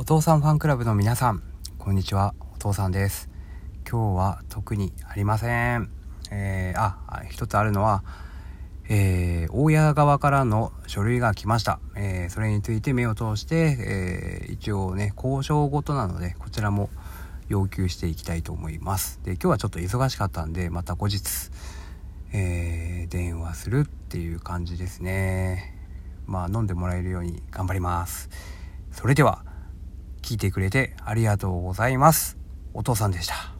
お父さんファンクラブの皆さんこんにちは。お父さんです。今日は特にありません。えー、あ一つあるのはえー、大家側からの書類が来ました、えー、それについて目を通して、えー、一応ね交渉ごとなのでこちらも要求していきたいと思います。で今日はちょっと忙しかったんでまた後日、えー、電話するっていう感じですね。まあ飲んでもらえるように頑張ります。それでは聞いてくれてありがとうございます。お父さんでした。